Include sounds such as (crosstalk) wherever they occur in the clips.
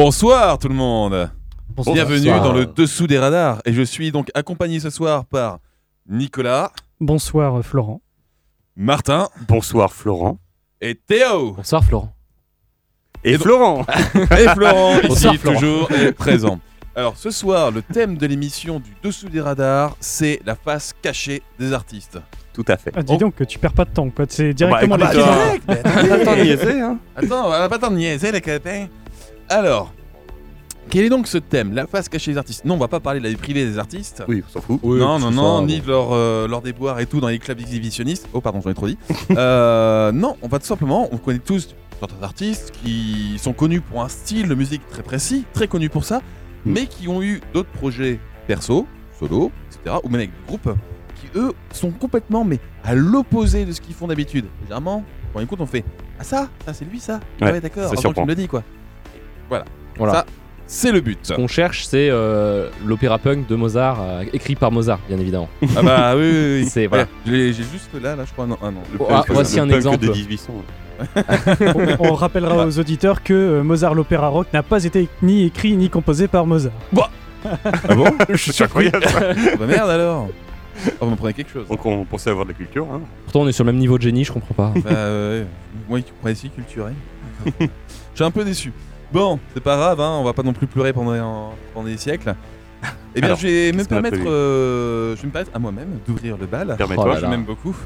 Bonsoir tout le monde Bonsoir. Bienvenue Bonsoir. dans le Dessous des radars et je suis donc accompagné ce soir par Nicolas, Bonsoir euh, Florent. Martin Bonsoir Florent. et Théo Bonsoir Florent. Et, Florent (laughs) Et Florent (laughs) ici Bonsoir, Florent. toujours est présent. Alors ce soir, le thème de l'émission du Dessous des radars, c'est la face cachée des artistes. Tout à fait. Ah, dis donc, tu perds pas de temps, quoi. C'est directement Bah, les euh, Attends, niaiser, hein. Attends, on va pas t'en niaiser les copains. Alors, quel est donc ce thème La face cachée des artistes? Non, on va pas parler de la vie privée des artistes. Oui, on s'en fout. non, non, non, ni de leur, euh, leur déboire et tout dans les clubs exhibitionnistes. Oh, pardon, j'en ai trop dit. (laughs) Euh, non, on va tout simplement, on connaît tous certains artistes qui sont connus pour un style de musique très précis, très connus pour ça, Mm. mais qui ont eu d'autres projets perso, solo, etc., ou même avec des groupes, qui eux sont complètement, mais à l'opposé de ce qu'ils font d'habitude. Généralement, quand on écoute, on fait Ah, ça, ça c'est lui, ça Ah Ouais, Ouais, d'accord, avant que tu surprend. me le dis, quoi. Voilà, Voilà. Ça, c'est le but. Ce qu'on cherche, c'est euh, l'opéra punk de Mozart, euh, écrit par Mozart, bien évidemment. Ah, bah oui, oui, oui. C'est voilà. L'ai- J'ai juste là, là, je crois, non, ah non. Le Oh, ah, voici le un punk exemple. de 1800. on, on rappellera aux auditeurs que euh, Mozart l'opéra rock n'a pas été ni écrit ni composé par Mozart. Ah bon (laughs) Je suis incroyable. ça. Bah merde alors Oh, vous me prenez quelque chose. Donc on pensait avoir de la culture. Hein. Pourtant, on est sur le même niveau de génie, je comprends pas. Bah ouais, moi croyais si culturel. (laughs) Je suis un peu déçu. Bon, c'est pas grave, hein, on va pas non plus pleurer pendant, pendant des siècles. Eh bien, Alors, je vais me qu'est-ce qu'on a permettre, prévu euh, je vais me permettre à moi-même d'ouvrir le bal. Permets-toi. Oh beaucoup.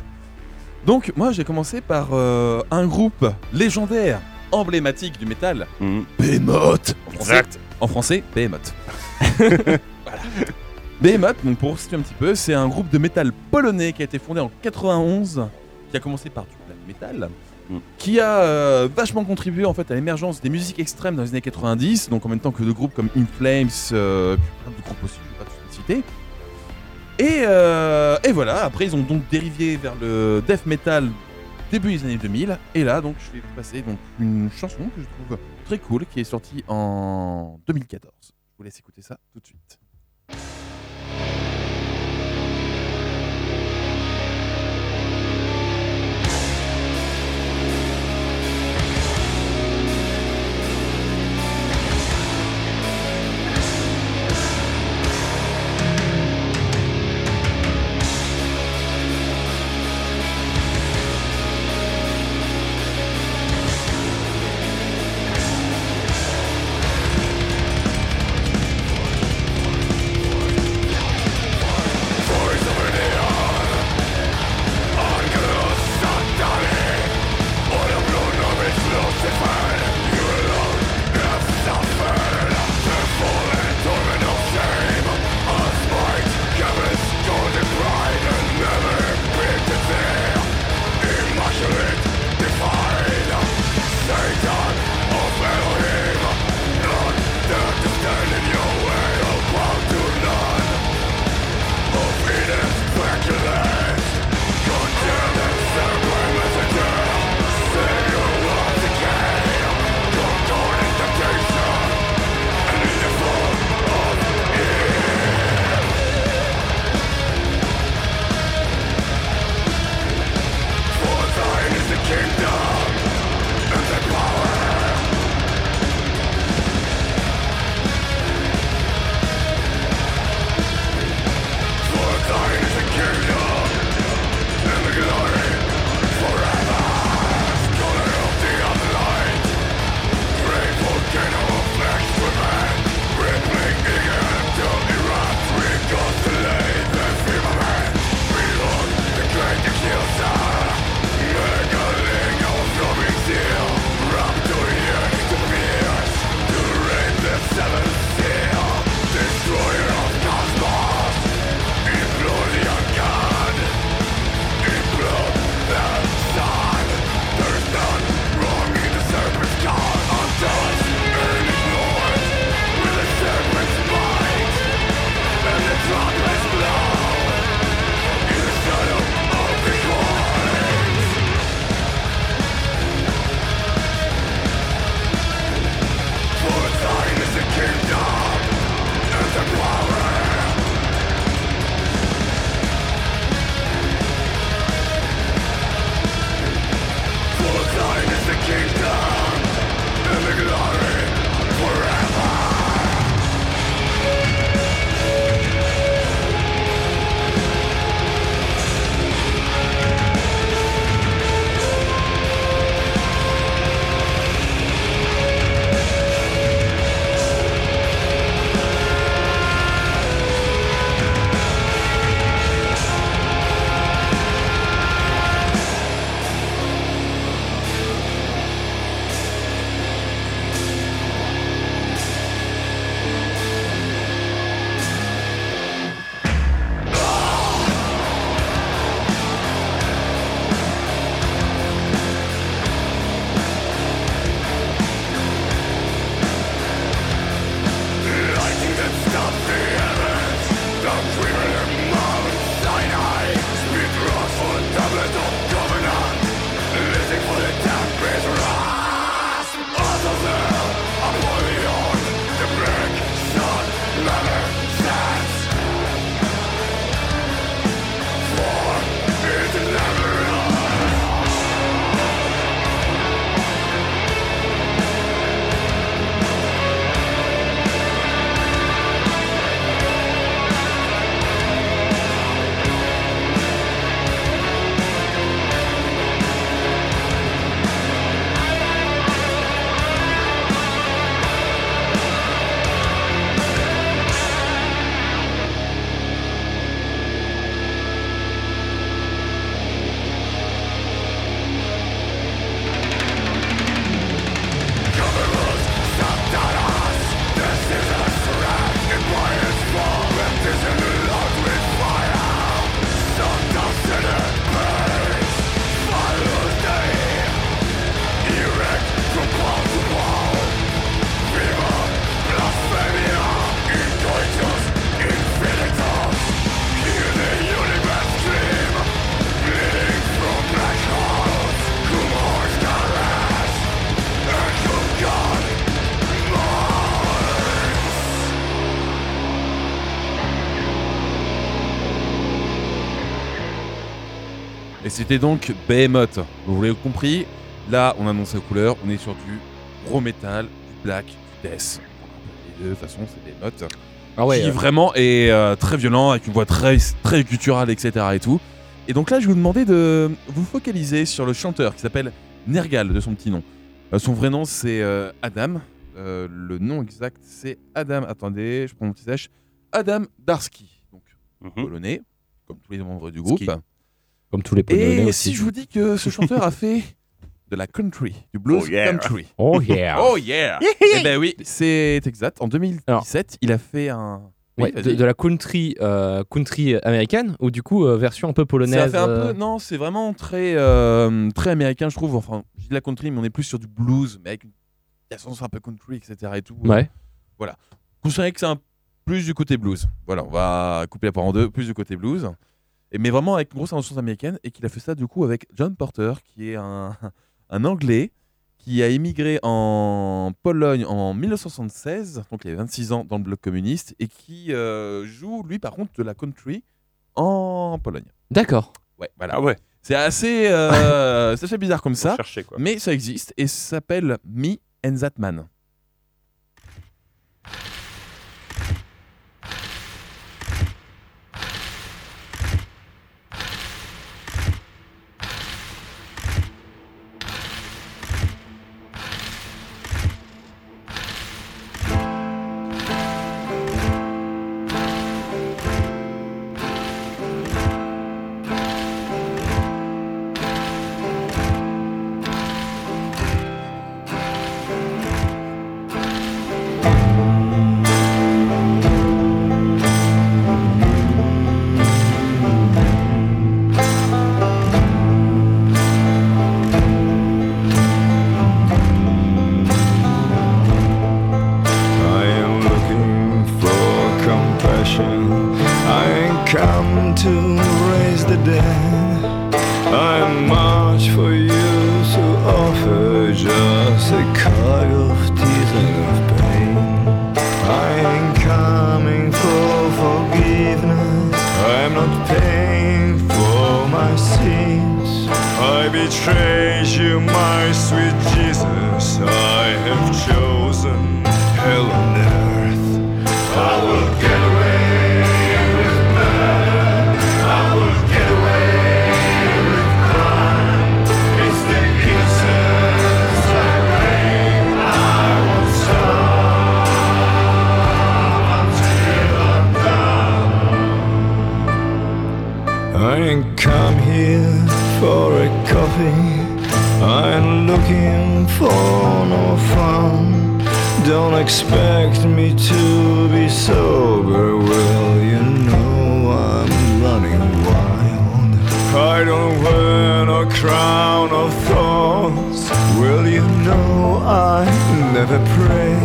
Donc, moi, j'ai commencé par euh, un groupe légendaire, emblématique du métal, Mhm. Behemoth. En français, Exact. en français Behemoth. (laughs) voilà. Behemoth, donc pour situer un petit peu, c'est un groupe de métal polonais qui a été fondé en 91, qui a commencé par du black metal, Qui a euh, vachement contribué en fait à l'émergence des musiques extrêmes dans les années 90, donc en même temps que de groupes comme In Flames, euh, plein de groupes aussi, je vais pas les citer. Et, euh, et voilà, après ils ont donc dérivé vers le death metal début des années 2000. Et là, donc, je vais vous passer donc, une chanson que je trouve très cool qui est sortie en 2014. Je vous laisse écouter ça tout de suite. C'était donc Behemoth. Vous l'avez compris, là on annonce la couleur, on est sur du gros métal, du black, du death. De toute façon, c'est Behemoth. Ah ouais. qui euh, vraiment est euh, très violent, avec une voix très, très gutturale, etc. Et tout. Et donc là, je vais vous demander de vous focaliser sur le chanteur qui s'appelle Nergal, de son petit nom. Euh, son vrai nom, c'est Adam. Le nom exact, c'est Adam. Attendez, je prends mon petit sèche. Adam Darski. Donc, Mhm. polonais, comme tous les membres du groupe. Ski. Comme tous les Polonais Et aussi. si je vous dis que ce chanteur a (laughs) fait de la country, du blues Oh yeah. country. Oh yeah. Oh yeah Eh ben oui, c'est exact. En 2017, il a fait un. Oui, Ouais, de, vas-y. de la country, euh, country américaine ou du coup euh, version un peu Ça polonaise. fait un euh, peu, non, c'est vraiment très, euh, très américain, je trouve. Enfin, je dis de la country, mais on est plus sur du blues, mais avec une essence un peu country, etc. Et tout. Ouais. Considérez que c'est un plus du côté blues. Voilà, on va couper la part en deux, plus du côté blues. Et, mais vraiment avec une grosse influence américaine, et qu'il a fait ça du coup avec John Porter, qui est un, (laughs) un Anglais qui a émigré en Pologne en 1976, donc il avait 26 ans dans le bloc communiste, et qui euh, joue, lui, par contre, de la country en Pologne. D'accord. Ouais, voilà. Ah ouais, C'est assez, euh, (laughs) c'est assez bizarre comme ça. ça, chercher quoi. mais ça existe et ça s'appelle Me and That Man. A coffee. I'm looking for no fun. Don't expect me to be sober. Well, you know I'm running wild. I don't wear no crown of thorns. Well, you know I never pray.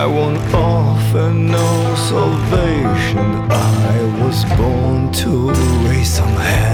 I won't offer no salvation. I was born to raise some hell.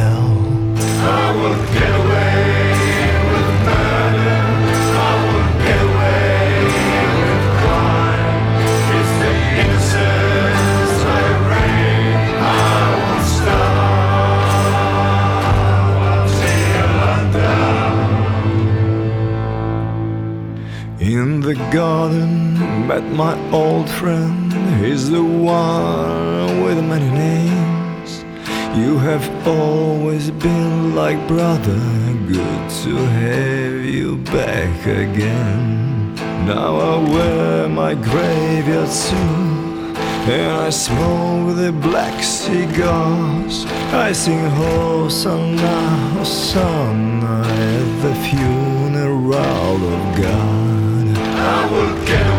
In the garden, met my old friend. He's the one with many names. You have always been like brother. Good to have you back again. Now I wear my graveyard suit. And I smoke the black cigars. I sing Hosanna, Hosanna at the funeral of God. I will get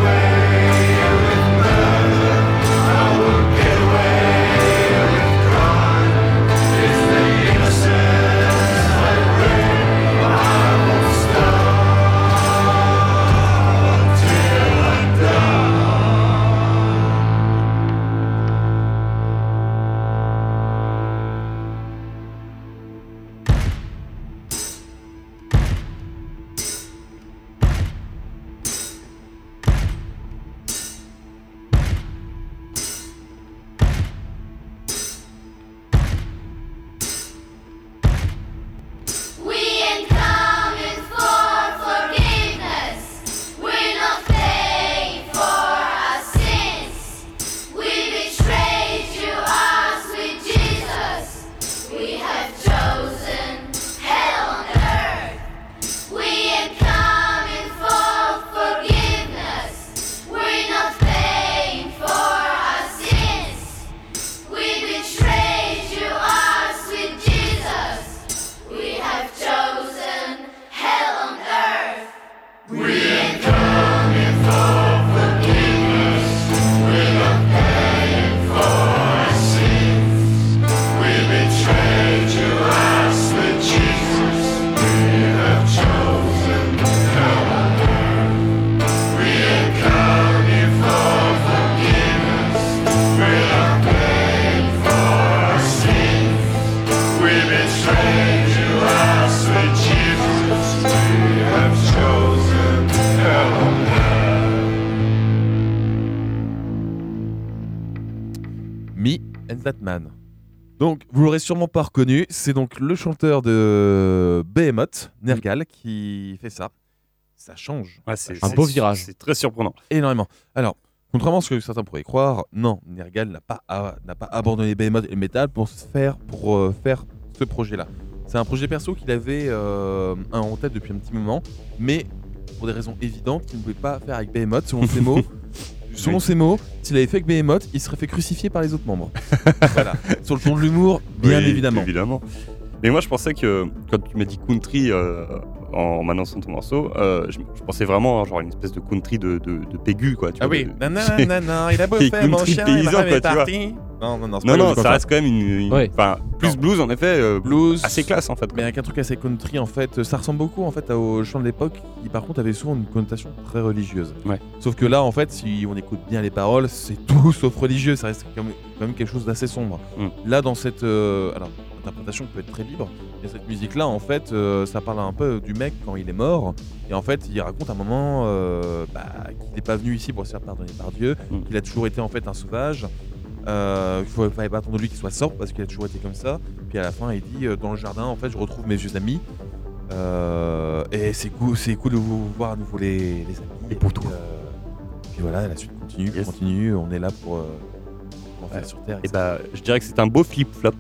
sûrement pas reconnu, c'est donc le chanteur de Behemoth, Nergal, qui fait ça. Ça change Ouais, c'est- Un beau virage. C'est très surprenant. énormément. Alors, contrairement à ce que certains pourraient croire, non, Nergal n'a pas, a- n'a pas abandonné Behemoth et le métal pour se faire, pour, euh, faire ce projet-là. C'est un projet perso qu'il avait euh, en tête depuis un petit moment, mais pour des raisons évidentes qu'il ne pouvait pas faire avec Behemoth, selon ses (laughs) mots. Selon ses mots, s'il avait fait avec Behemoth, il serait fait crucifier par les autres membres. (laughs) voilà. Sur le ton de l'humour, bien Oui, évidemment. évidemment. Mais moi, je pensais que quand tu m'as dit country euh, en m'annonçant ton morceau, euh, je, je pensais vraiment à genre une espèce de country de, de, de Pégu, quoi. Tu Ah vois, oui, de- non, non, non, non, il a (laughs) beau faire mon chien, paysan, ma femme quoi, tu vois. Non, non, non, c'est Non, pas non, logique ça reste quand même une. une- Ouais. Enfin, plus blues en effet, euh, Blues. assez classe en fait. Mais avec un truc assez country en fait, ça ressemble beaucoup en fait au chant de l'époque qui par contre avait souvent une connotation très religieuse. Ouais. Sauf que là en fait, si on écoute bien les paroles, c'est tout (laughs) sauf religieux, ça reste quand même, quand même quelque chose d'assez sombre. Mm. Là dans cette euh, alors l'interprétation peut être très libre, et cette musique là en fait, euh, ça parle un peu du mec quand il est mort et en fait, il raconte un moment euh, bah, qu'il n'est pas venu ici pour se faire pardonner par Dieu, Mm. qu'il a toujours été en fait un sauvage. Euh, il ne fallait pas attendre de lui qu'il soit sobre parce qu'il a toujours été comme ça. Puis à la fin, il dit euh, dans le jardin, en fait, je retrouve mes vieux amis. Euh, et c'est cool, c'est cool de vous voir à nouveau les, les amis. Et pour toi. euh, puis voilà, la suite continue, Yes. continue. On est là pour, euh, pour faire Ouais. sur Terre. Et bah, je dirais que c'est un beau flip-flop.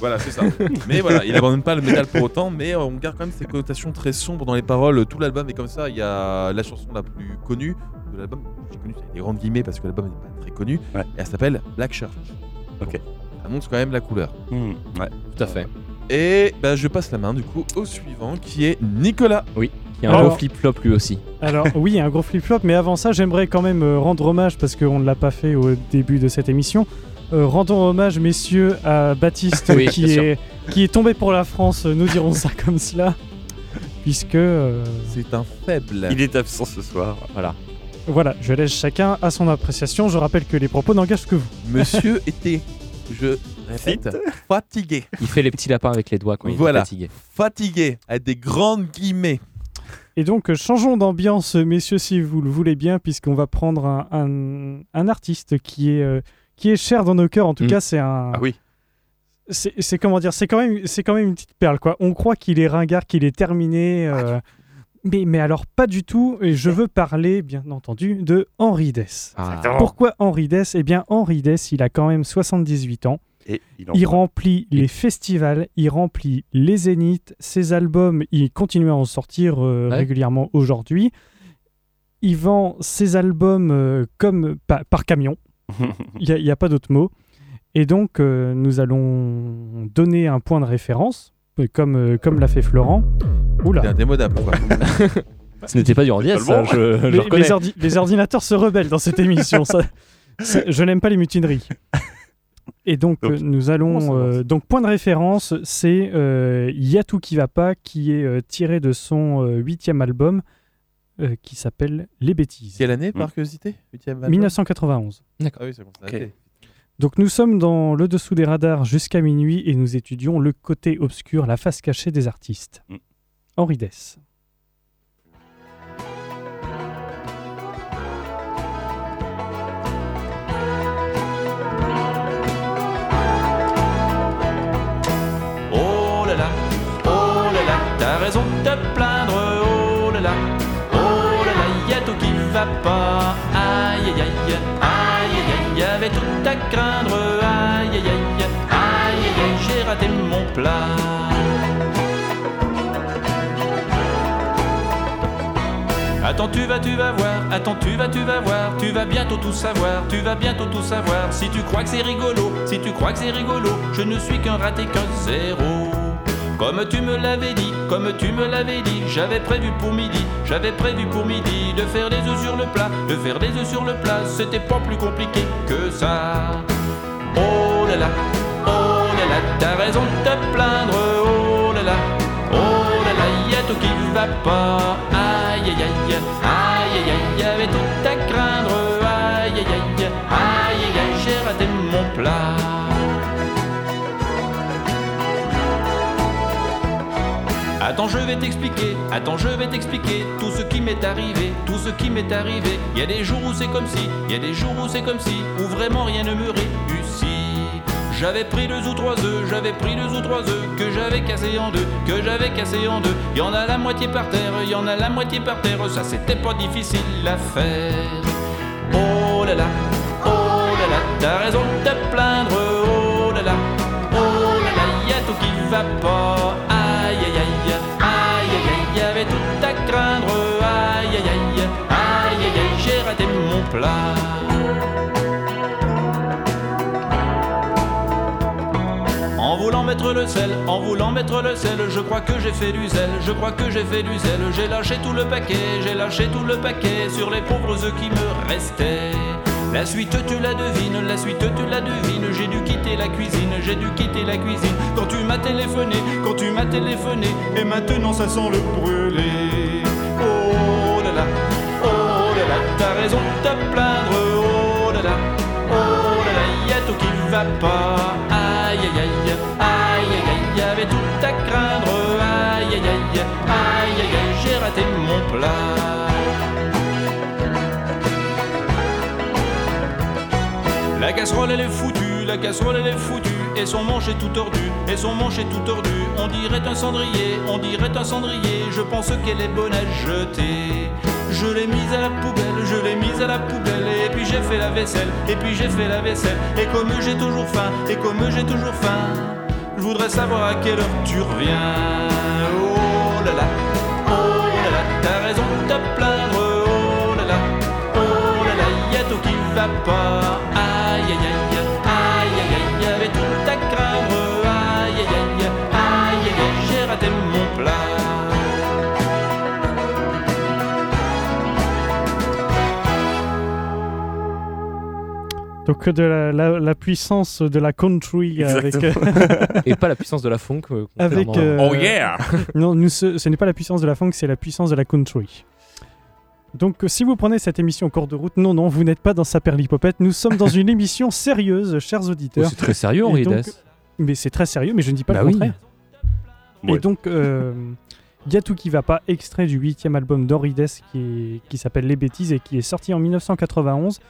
Voilà, c'est ça. (laughs) mais voilà, il abandonne pas le métal pour autant, mais euh, on garde quand même ces connotations très sombres dans les paroles. Tout l'album est comme ça. Il y a la chanson la plus connue de l'album. J'ai connu avec des grandes guillemets parce que l'album n'est pas très connu. Ouais. Et elle s'appelle Black Church. Ok. Donc, Ça montre quand même la couleur. Hmm, ouais. Tout à fait. Et bah, je passe la main du coup au suivant qui est Nicolas. Il y a un Alors- gros flip-flop lui aussi. Alors (laughs) oui, un gros flip-flop, mais avant ça, j'aimerais quand même euh, rendre hommage, parce qu'on ne l'a pas fait au début de cette émission, euh, rendons hommage, messieurs, à Baptiste, (laughs) Oui, qui, est, qui est tombé pour la France, nous dirons ça comme cela, puisque... euh, C'est un faible. Il est absent ce soir. Voilà. voilà, je laisse chacun à son appréciation. Je rappelle que les propos n'engagent que vous. Monsieur (laughs) était, je répète, fatigué. Il fait les petits lapins avec les doigts quand il Voilà. est fatigué. Fatigué, avec des grandes guillemets. Et donc, euh, changeons d'ambiance, messieurs, si vous le voulez bien, puisqu'on va prendre un, un- un artiste qui est, euh, qui est cher dans nos cœurs. En tout Mm. cas, c'est un... Ah oui. c'est comment dire c'est quand même c'est quand même une petite perle quoi on croit qu'il est ringard qu'il est terminé euh, mais mais alors pas du tout et je veux parler bien entendu de Henri Dess Ah. pourquoi Henri Dess? Eh bien Henri Dess il a quand même 78 ans Et il en il remplit les festivals il remplit les zéniths ses albums il continue à en sortir euh, Ouais. régulièrement aujourd'hui il vend ses albums euh, comme pa- par camion il n'y a, pas d'autre mot. Et donc, euh, nous allons donner un point de référence, euh, comme, euh, comme l'a fait Florent. C'est Oula, indémodable quoi. (laughs) Ce n'était pas du Randy, ça, Totalement. je, je les, reconnais. les ordi- les ordinateurs se rebellent dans cette émission. ça- ça- je n'aime pas les mutineries. Et donc, Donc, euh, nous allons. euh, donc, point de référence, c'est euh, Y'a tout qui va pas, qui est euh, tiré de son euh, huitième album, euh, qui s'appelle Les bêtises. Quelle année par curiosité Huitième album 1991. Ah oui, c'est bon. ça a Ok. été. Donc nous sommes dans le dessous des radars jusqu'à minuit et nous étudions le côté obscur, la face cachée des artistes. Mm. Henri Dess. Attends, tu vas, tu vas voir, attends, tu vas, tu vas voir, tu vas bientôt tout savoir, tu vas bientôt tout savoir. Si tu crois que c'est rigolo, si tu crois que c'est rigolo, je ne suis qu'un raté, qu'un zéro. Comme tu me l'avais dit, comme tu me l'avais dit, j'avais prévu pour midi, j'avais prévu pour midi de faire des œufs sur le plat, de faire des œufs sur le plat, c'était pas plus compliqué que ça. Oh là là, oh là là, t'as raison de te plaindre, oh là là, oh là là, y a tout qui va pas, aïe aïe aïe, aïe aïe aïe, avait tout à craindre, aïe aïe aïe, aïe aïe aïe, j'ai raté mon plat. Attends, je vais t'expliquer, attends, je vais t'expliquer tout ce qui m'est arrivé, tout ce qui m'est arrivé. Il y a des jours où c'est comme si, il y a des jours où c'est comme si, où vraiment rien ne me réussit. J'avais pris deux ou trois œufs, j'avais pris deux ou trois œufs que j'avais cassé en deux, que j'avais cassé en deux. Y en a la moitié par terre, y en a la moitié par terre, ça c'était pas difficile à faire. Oh là là, oh là là, t'as raison de te plaindre, oh là là, oh là là, y a tout qui va pas. Aïe aïe aïe, aïe aïe aïe, y avait tout à craindre, aïe aïe aïe, aïe aïe aïe, j'ai raté mon plat. Mettre le sel, en voulant mettre le sel, je crois que j'ai fait du zèle, je crois que j'ai fait du zèle, j'ai lâché tout le paquet, j'ai lâché tout le paquet sur les pauvres œufs qui me restaient. La suite tu la devines, la suite tu la devines, j'ai dû quitter la cuisine, j'ai dû quitter la cuisine. Quand tu m'as téléphoné, quand tu m'as téléphoné, et maintenant ça sent le brûler. Oh là là, oh là là, t'as raison de te plaindre, oh là là, oh là là, y a tout qui va pas. Aïe aïe aïe, j'ai raté mon plat. La casserole elle est foutue, la casserole elle est foutue, et son manche est tout tordu, et son manche est tout tordu. On dirait un cendrier, on dirait un cendrier, je pense qu'elle est bonne à jeter. Je l'ai mise à la poubelle, je l'ai mise à la poubelle, et puis j'ai fait la vaisselle, et puis j'ai fait la vaisselle, et comme j'ai toujours faim, et comme j'ai toujours faim, je voudrais savoir à quelle heure tu reviens. Oh là là, oh là là, t'as raison de te plaindre, oh là là, oh là là, y a tout qui va pas. Aïe aïe aïe, aïe aïe aïe, y avait tout à craindre. Aïe aïe, aïe Donc de la, la- la puissance de la country avec, (laughs) Et pas la puissance de la funk. euh, avec euh, Oh yeah (laughs) non, nous, ce, ce n'est pas la puissance de la funk, c'est la puissance de la country. Donc, euh, si vous prenez cette émission en cours de route, non, non, vous n'êtes pas dans sa perlipopette. Nous sommes dans une (laughs) émission sérieuse, chers Oh, auditeurs. c'est très sérieux, Henri donc. Mais c'est très sérieux, mais je ne dis pas Bah le oui. contraire. Ouais. Et donc, euh, y a tout qui va pas, extrait du huitième album d'Henri Dess qui, est- qui s'appelle Les Bêtises et qui est sorti en 1991.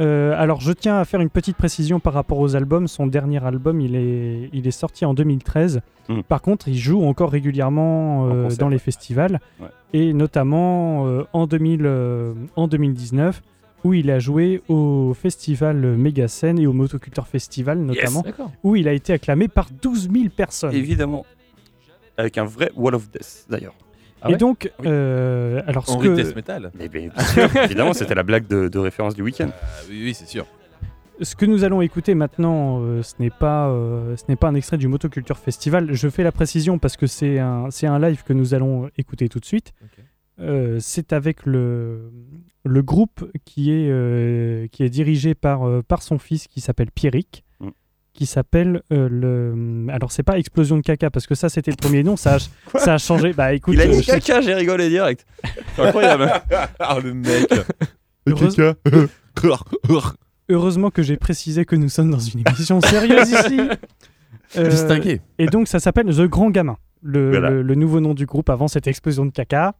Euh, alors, je tiens à faire une petite précision par rapport aux albums. Son dernier album, il est, il est sorti en 2013. Mm. Par contre, il joue encore régulièrement En euh, concert, dans les ouais. festivals. Ouais. Et notamment euh, en, 2000, euh, en 2019, où il a joué au festival Méga-Scène et au Motoculteur Festival, notamment, où il a été acclamé par 12 000 personnes. Évidemment. Avec un vrai Wall of Death, d'ailleurs. Ah et ouais donc, euh, alors ce Henri que, Death Metal. Mais bien sûr, (laughs) évidemment, c'était la blague de, de référence du week-end. Ah, oui, oui, c'est sûr. ce que nous allons écouter maintenant, euh, ce n'est pas, euh, ce n'est pas un extrait du Motoculture Festival. Je fais la précision parce que c'est un, c'est un live que nous allons écouter tout de suite. Euh, c'est avec le, le groupe qui est, euh, qui est dirigé par, euh, par son fils qui s'appelle Pierrick. Qui s'appelle euh, le. Alors, c'est pas Explosion de caca parce que ça c'était le premier nom, ça a, (laughs) ça a changé. Bah écoute, Il a euh, dit je sais- caca, j'ai rigolé direct. C'est incroyable. Ah, (laughs) le mec (laughs) Heureuse- caca heureusement que j'ai précisé que nous sommes dans une émission sérieuse ici. Euh, Distingué. Et donc ça s'appelle The Grand Gamin. Le, Voilà. le- le nouveau nom du groupe avant cette explosion de caca.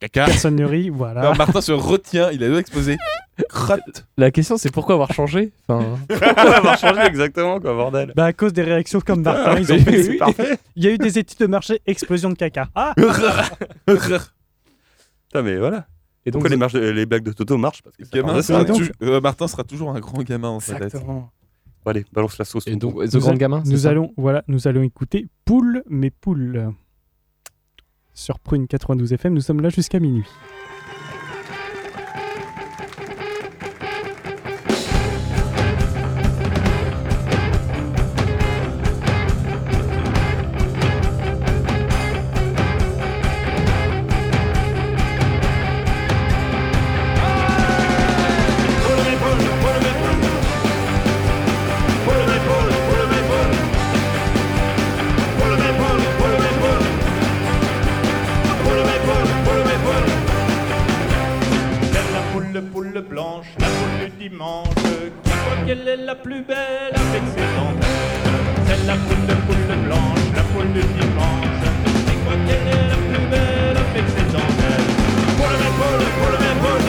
Caca. Personne ne rit, voilà. Non, Martin se retient, il a deux exposé. Crotte. La question, c'est pourquoi avoir changé enfin, (laughs) On va avoir changé exactement, quoi, bordel. Bah à cause des réactions comme Martin, ils ont Mais fait- c'est parfait. Il y a eu des études de marché, explosion de caca. Ah (laughs) Putain, mais voilà. Et donc, Pourquoi les, marches de- les blagues de Toto marchent Parce que Gamin sera donc- euh, Martin sera toujours un grand gamin dans sa tête. Exactement. Bon, allez, balance la sauce. et donc, The Nous Grand a- Gamin Nous allons, voilà, nous allons écouter Poule mais Poule. Sur Prune 92 FM, nous sommes là jusqu'à minuit. La plus belle avec ses dentelles. C'est la poule, poule blanche, la poule du dimanche, qui croit qu'elle est la plus belle avec ses dentelles. Poule, mais poule, poule, mais poule.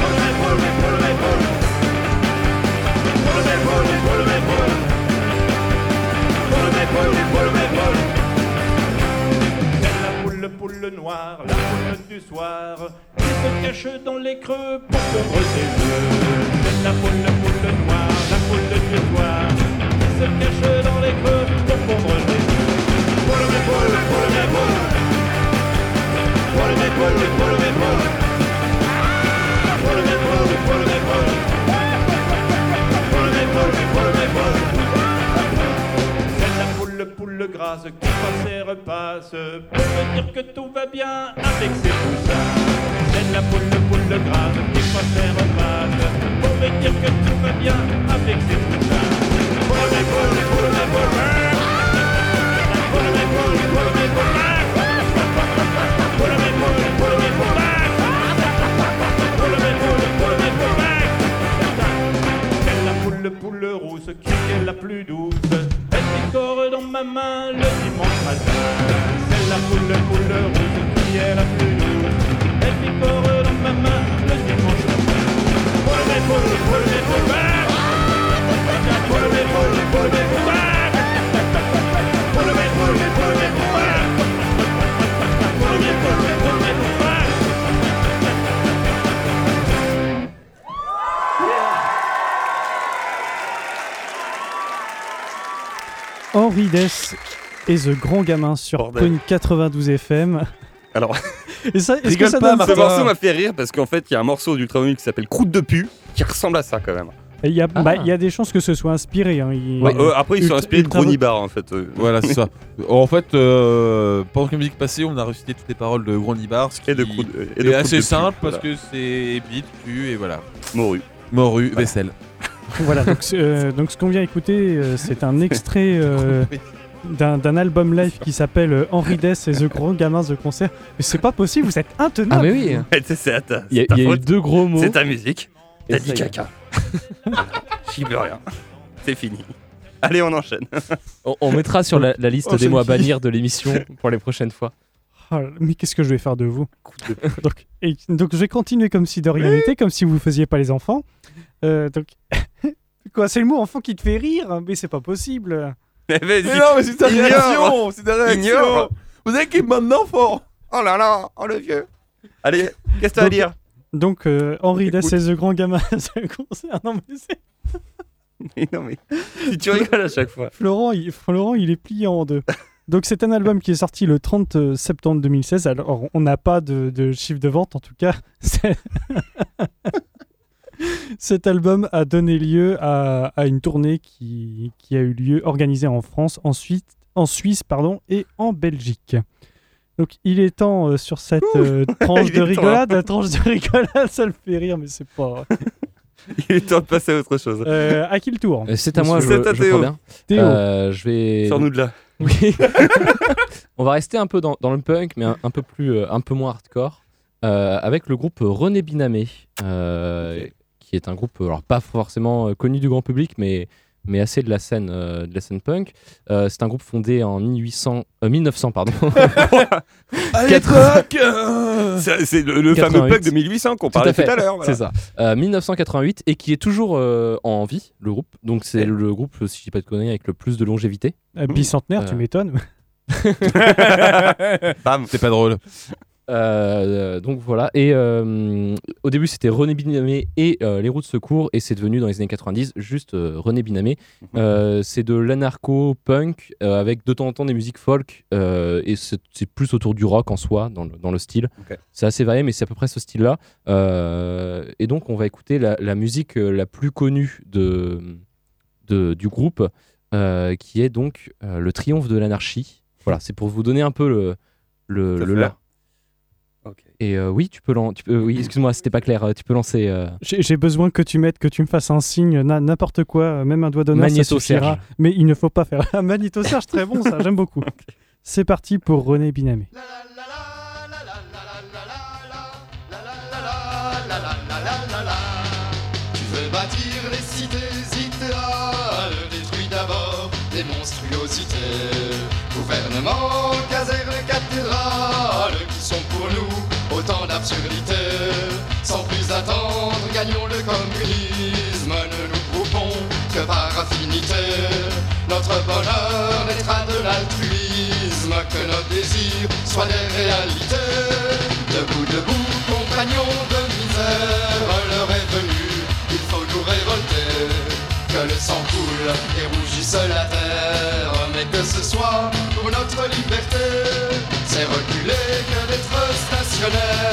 Poule, mais poule, poule, mais poule. Poule, mais poule, poule, mais C'est la poule, poule noire, la poule du soir, qui se cache dans les creux pour pondre ses œufs. La poule, poule noire, la poule du soir, qui se cache dans les pour œufs. Poule, poules, poule, mes poules. Poule, mes poules, poule. Poule, poule. Poule, poule. C'est la poule, poule grasse qui passe et repasse pour me dire que tout va bien avec ses poussins. C'est la poule, poule grasse repasse pour me dire que tout va bien avec la poule, poule rousse qui est la plus douce? Elle picore dans ma main le dimanche matin? C'est la poule, poule rousse qui est la plus douce? Elle picore dans ma main le dimanche. Henri Dess et The Grand Gamin sur. Point 92 FM. Alors, (laughs) Et ça, est-ce que ça pas, donne ce morceau m'a fait rire parce qu'en fait, il y a un morceau d'Ultramobile qui s'appelle Croûte de pu qui ressemble à ça quand même. Il y, a, Ah. bah, il y a des chances que ce soit inspiré. hein. Il- Ouais, euh, après, ils sont inspirés de Ultra- Gronibar en fait. euh. Voilà, c'est ça. (laughs) En fait, euh, pendant que la musique passait, on a recité toutes les paroles de Gronibar, ce qui Et de Croûte euh, et est de Croûte assez de pu, simple parce voilà. que c'est bite, cul et voilà. Morue. Morue, vaisselle. Voilà, donc, ce- euh, donc ce qu'on vient écouter, euh, c'est un (laughs) extrait euh, d'un d'un album live qui s'appelle euh, Henri Dess et The Grand Gamin The Concert. Mais c'est pas possible, vous êtes intenable. Ah mais oui, (laughs) c'est à ta, il y a, c'est ta il y a eu faute. deux gros mots. C'est ta musique. T'as dit caca. (laughs) J'y peux rien. C'est fini. Allez, on enchaîne. (laughs) On, on mettra sur la, la liste Oh, des mots à bannir de l'émission pour les prochaines fois. Oh là, mais qu'est-ce que je vais faire de vous donc, et- donc je vais continuer comme si de rien n'était, comme si vous faisiez pas les enfants. Euh, donc quoi, c'est le mot enfant qui te fait rire, mais c'est pas possible. Mais vas-y. Mais non, mais c'est ta Ignore. réaction C'est ta réaction Ignore. Vous avez qui maintenant fort Oh là là, oh le vieux. Allez, qu'est-ce que t'as à dire? Donc euh, Henri. Dess et The Grand Gamin (laughs) The Concert. Non mais c'est Mais Non mais, si tu rigoles à chaque fois. Florent, il, Florent, il est plié en deux. Donc c'est un album qui est sorti le 30 septembre 2016. Alors on n'a pas de, de chiffre de vente en tout cas. (laughs) Cet album a donné lieu à, à une tournée qui, qui a eu lieu organisée en France, ensuite en Suisse pardon, et en Belgique. Donc il est temps euh, sur cette euh, (laughs) tranche de temps, rigolade. La tranche de rigolade, ça le fait rire, mais c'est pas. (laughs) Il est temps de passer à autre chose. Euh, à qui le tour? Euh, C'est à moi, je, C'est à je Théo. bien. Théo. Euh, je vais. Sors-nous de là. Oui. (laughs) On va rester un peu dans, dans le punk, mais un, un peu plus, un peu moins hardcore, euh, avec le groupe René Binamé, euh, qui est un groupe, alors pas forcément euh, connu du grand public, mais mais assez de la scène, euh, de la scène punk. Euh, c'est un groupe fondé en 1800, euh, 1900, pardon. (laughs) À Quatre- l'époque euh, C'est le, le 88. fameux pug de 1800 qu'on parlait tout à l'heure. voilà. C'est ça. Euh, 1988 et qui est toujours euh, en vie, le groupe. Donc c'est le groupe, si je dis pas de conneries, avec le plus de longévité. Euh, bicentenaire, tu Euh. m'étonnes. (laughs) Bam. C'est pas drôle. Euh, donc voilà. Et euh, au début, c'était René Binamé et euh, les roues de secours, et c'est devenu dans les années 90 juste René Binamé. Euh, c'est de l'anarcho-punk avec de temps en temps des musiques folk, et c'est plus autour du rock en soi, dans le, dans le style. C'est assez varié, mais c'est à peu près ce style-là. Et donc, on va écouter la, la musique la plus connue de, de- du groupe, qui est donc le triomphe de l'anarchie. Voilà, c'est pour vous donner un peu le, le, le fait. Et euh, oui, tu peux, lan- tu peux oui, (clears throat) excuse-moi, c'était pas clair. euh, Tu peux lancer euh, J'ai besoin que tu mettes, que tu me fasses un signe, n'importe quoi, euh, même un doigt d'honneur, ça Magnéto suffira. Serge. Mais il ne faut pas faire (laughs) un Magnéto Serge, très bon ça, j'aime beaucoup. (laughs) C'est parti pour René Binamé. Tu veux bâtir les cités idéales, détruis d'abord des monstruosités. Gouvernement, Sans plus attendre, gagnons le communisme, ne nous groupons que par affinité. Notre bonheur naîtra de l'altruisme, que nos désirs soient des réalités. Debout, debout, compagnons de misère, l'heure est venue, il faut nous révolter. Que le sang coule et rougisse la terre, mais que ce soit pour notre liberté. C'est reculer que d'être stationnaire,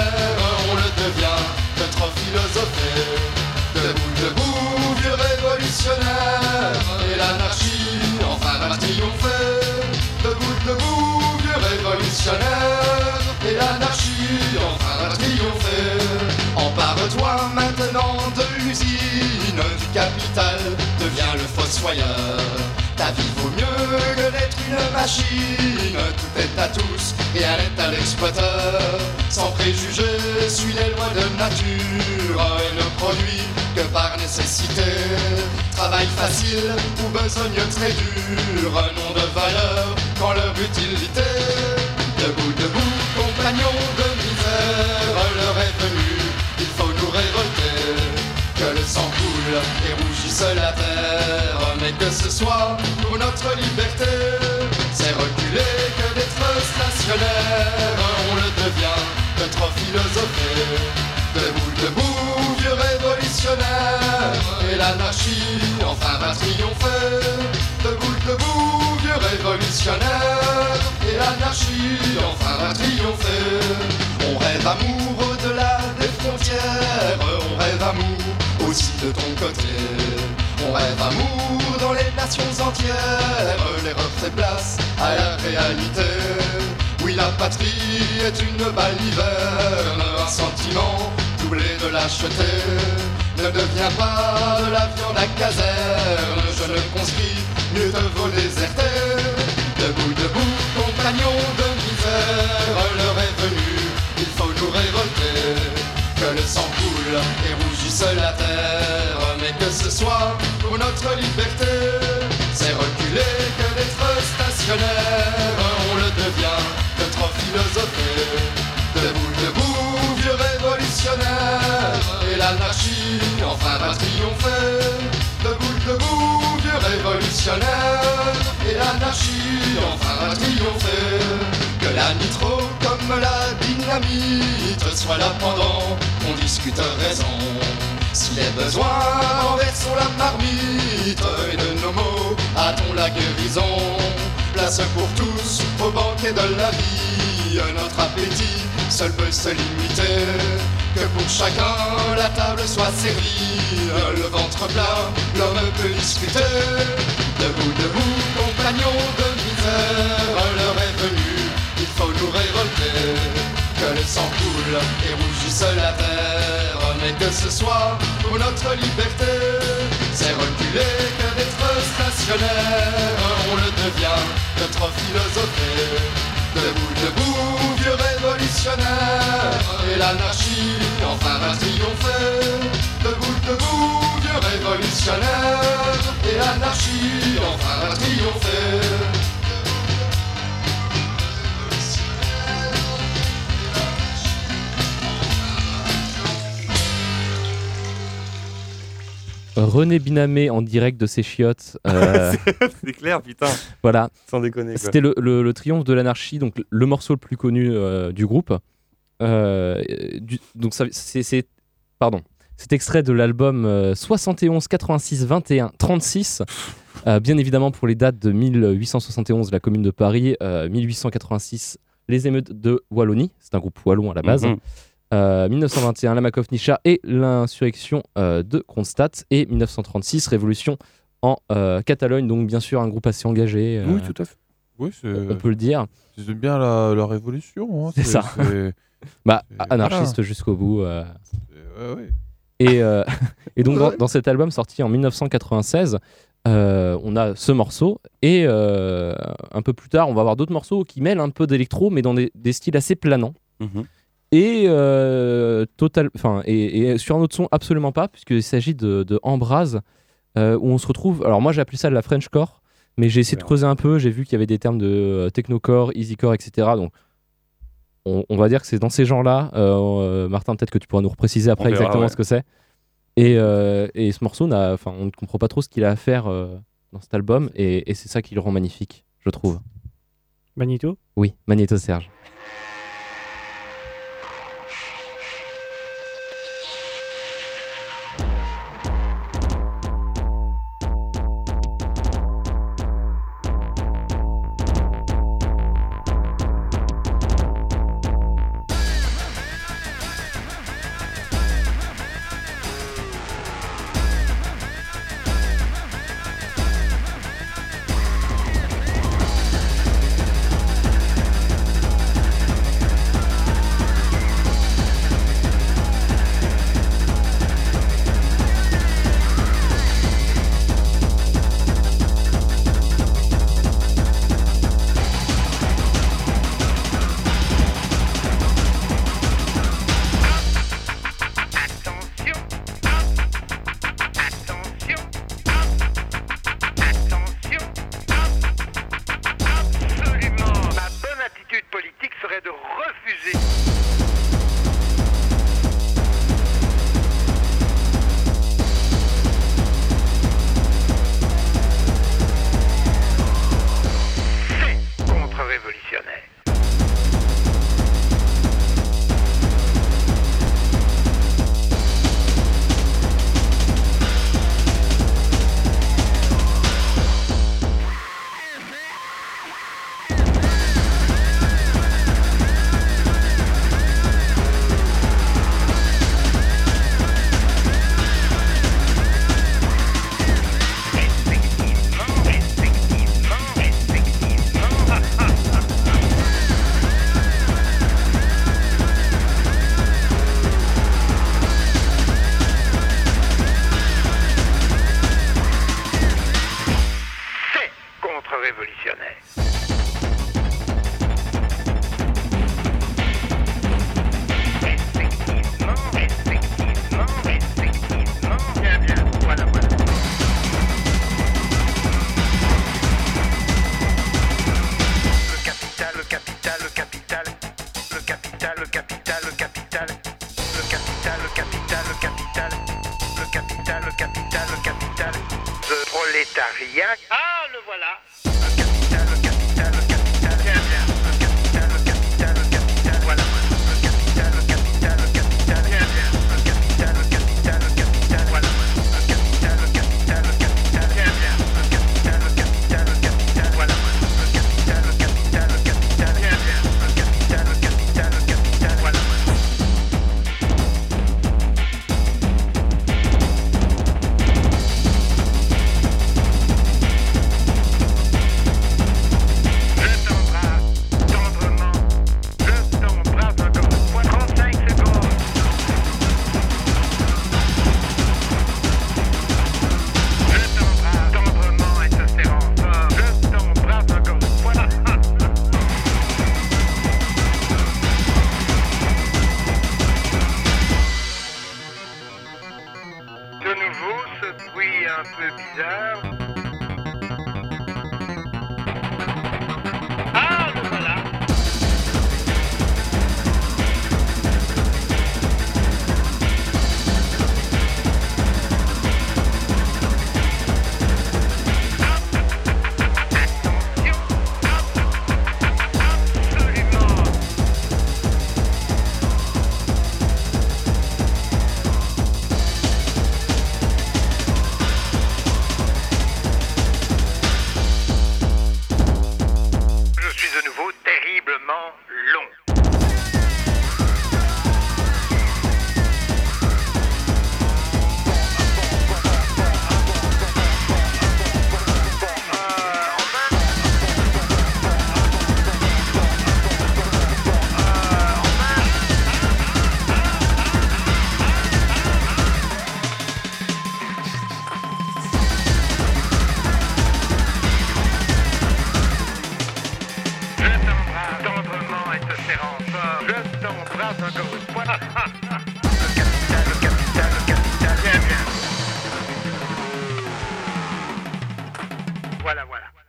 l'usine du capital, deviens le fossoyeur. Ta vie vaut mieux que d'être une machine, tout est à tous, n'est à l'exploiteur. Sans préjugés, suis les lois de nature et ne produit que par nécessité. Travail facile ou besogne très dur, nom de valeur quand leur utilité. Debout, debout, compagnons Coule et rougisse la terre, mais que ce soit pour notre liberté. C'est reculer que d'être stationnaire, on le devient de trop philosopher. Debout, debout, vieux révolutionnaire, et l'anarchie enfin va triompher. Debout, debout, vieux révolutionnaire, et l'anarchie enfin va triompher. Aussi de ton côté. On rêve amour dans les nations entières, l'erreur fait place à la réalité. Oui, la patrie est une baliverne, un sentiment doublé de lâcheté. Ne deviens pas de la viande à caserne, jeune conscrit, mieux te vaut déserter. Debout, debout, compagnons de misère, l'heure est venue, il faut nous révolter. Que le sang coule et terre, mais que ce soit pour notre liberté. C'est reculer que d'être stationnaire, on le devient de trop philosopher. Debout, debout, vieux révolutionnaire, et l'anarchie enfin va triompher. Debout, debout, vieux révolutionnaire, et l'anarchie enfin va triompher. Que la nitro dynamite soit là pendant qu'on discute raison. S'il est besoin, renversons la marmite et de nos mots, hâtons la guérison. Place pour tous au banquet de la vie, notre appétit seul peut se limiter. Que pour chacun la table soit servie, le ventre plein, l'homme peut discuter. Debout, debout, compagnons de misère, l'heure est venue, il faut nous révolter. Que le sang coule et rougisse la terre, mais que ce soit pour notre liberté. C'est reculer que d'être stationnaire, on le devient de trop philosopher. Debout, debout, vieux révolutionnaire, et l'anarchie enfin va triompher. Debout, debout, vieux révolutionnaire, et l'anarchie enfin va triompher. René Binamé en direct de ses chiottes. euh, (laughs) c'est clair, putain. voilà. Sans déconner. C'était le, le- le triomphe de l'anarchie, donc le morceau le plus connu euh, du groupe. Euh, du- donc ça- c'est, pardon, c'est extrait de l'album euh, 71 86 21 36. Euh, bien évidemment pour les dates de 1871 la Commune de Paris, euh, 1886 les émeutes de Wallonie, c'est un groupe wallon à la base. Mhm. Euh, 1921 la Makovnica et l'insurrection euh, de Kronstadt et 1936 révolution en euh, Catalogne, donc bien sûr un groupe assez engagé. euh, Oui, tout à fait. Oui, c'est. on peut le dire. C'est bien la, la révolution. hein, C'est ça. (laughs) Bah, anarchiste voilà. jusqu'au bout. euh. c'est- ouais, ouais. Et, euh, (laughs) et donc, dans, Ouais. dans cet album sorti en 1996, euh, on a ce morceau. Et euh, un peu plus tard, on va avoir d'autres morceaux qui mêlent un peu d'électro, mais dans des, des styles assez planants. Mhm. Et, euh, total, et, et, sur un autre son, absolument pas, puisqu'il s'agit de, de Embrase, euh, où on se retrouve. Alors, moi, j'ai appelé ça de la French Core, mais j'ai essayé de creuser un peu. J'ai vu qu'il y avait des termes de euh, technocore, easycore, etc. Donc, on, va dire que c'est dans ces genres-là. Martin, peut-être que tu pourras nous repréciser après exactement ce que c'est. Et, et, ce morceau, on, ne comprend pas trop ce qu'il a à faire dans cet album, et c'est ça qui le rend magnifique, je trouve. Magneto? Oui, Magneto Serge.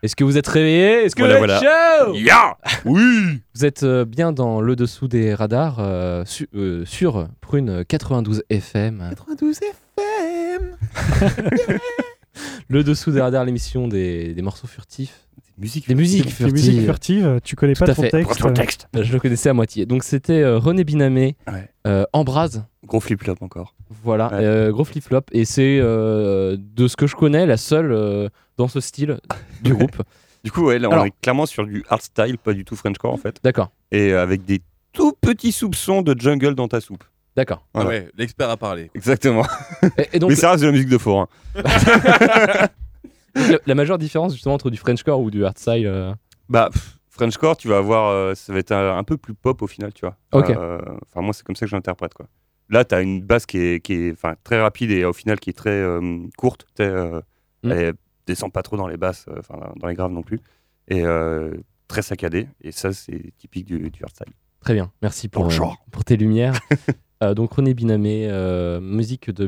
Est-ce que vous êtes réveillé? Est-ce que voilà, vous êtes yeah Oui! Vous êtes euh, bien dans le dessous des radars euh, euh, sur Prune 92 FM. 92 FM Le dessous des radars, l'émission des, des morceaux furtifs. Musique. Des musiques Les furtives. musiques furtives, tu connais Tout pas à ton fait. texte. Euh, Je le connaissais à moitié. Donc c'était euh, René Binamé, Ouais. euh, Embrase. Gros flip-flop encore. Voilà, Ouais. euh, gros flip-flop. Et c'est euh, de ce que je connais la seule euh, dans ce style (laughs) du groupe. Du coup, ouais, là, on Alors- est clairement sur du hardstyle, pas du tout Frenchcore en fait. D'accord, Et euh, avec des tout petits soupçons de jungle dans ta soupe. d'accord. Ah Voilà. ouais, l'expert a parlé. Exactement. Et, et donc, Mais ça reste de la musique de forain. (laughs) la, la majeure différence justement entre du Frenchcore ou du hardstyle. euh, Bah, Frenchcore, tu vas avoir, euh, ça va être un, un peu plus pop au final, tu vois. Ok. Euh, Enfin, moi, c'est comme ça que j'interprète, quoi. Là, tu as une basse qui est, qui est très rapide et au final qui est très courte. Mm. Elle descend pas trop dans les basses, enfin, dans les graves non plus. Et très saccadée. Et ça, c'est typique du, du hardstyle. Très bien, merci pour, euh, pour tes lumières. (laughs) Euh, donc René Binamé, euh, musique de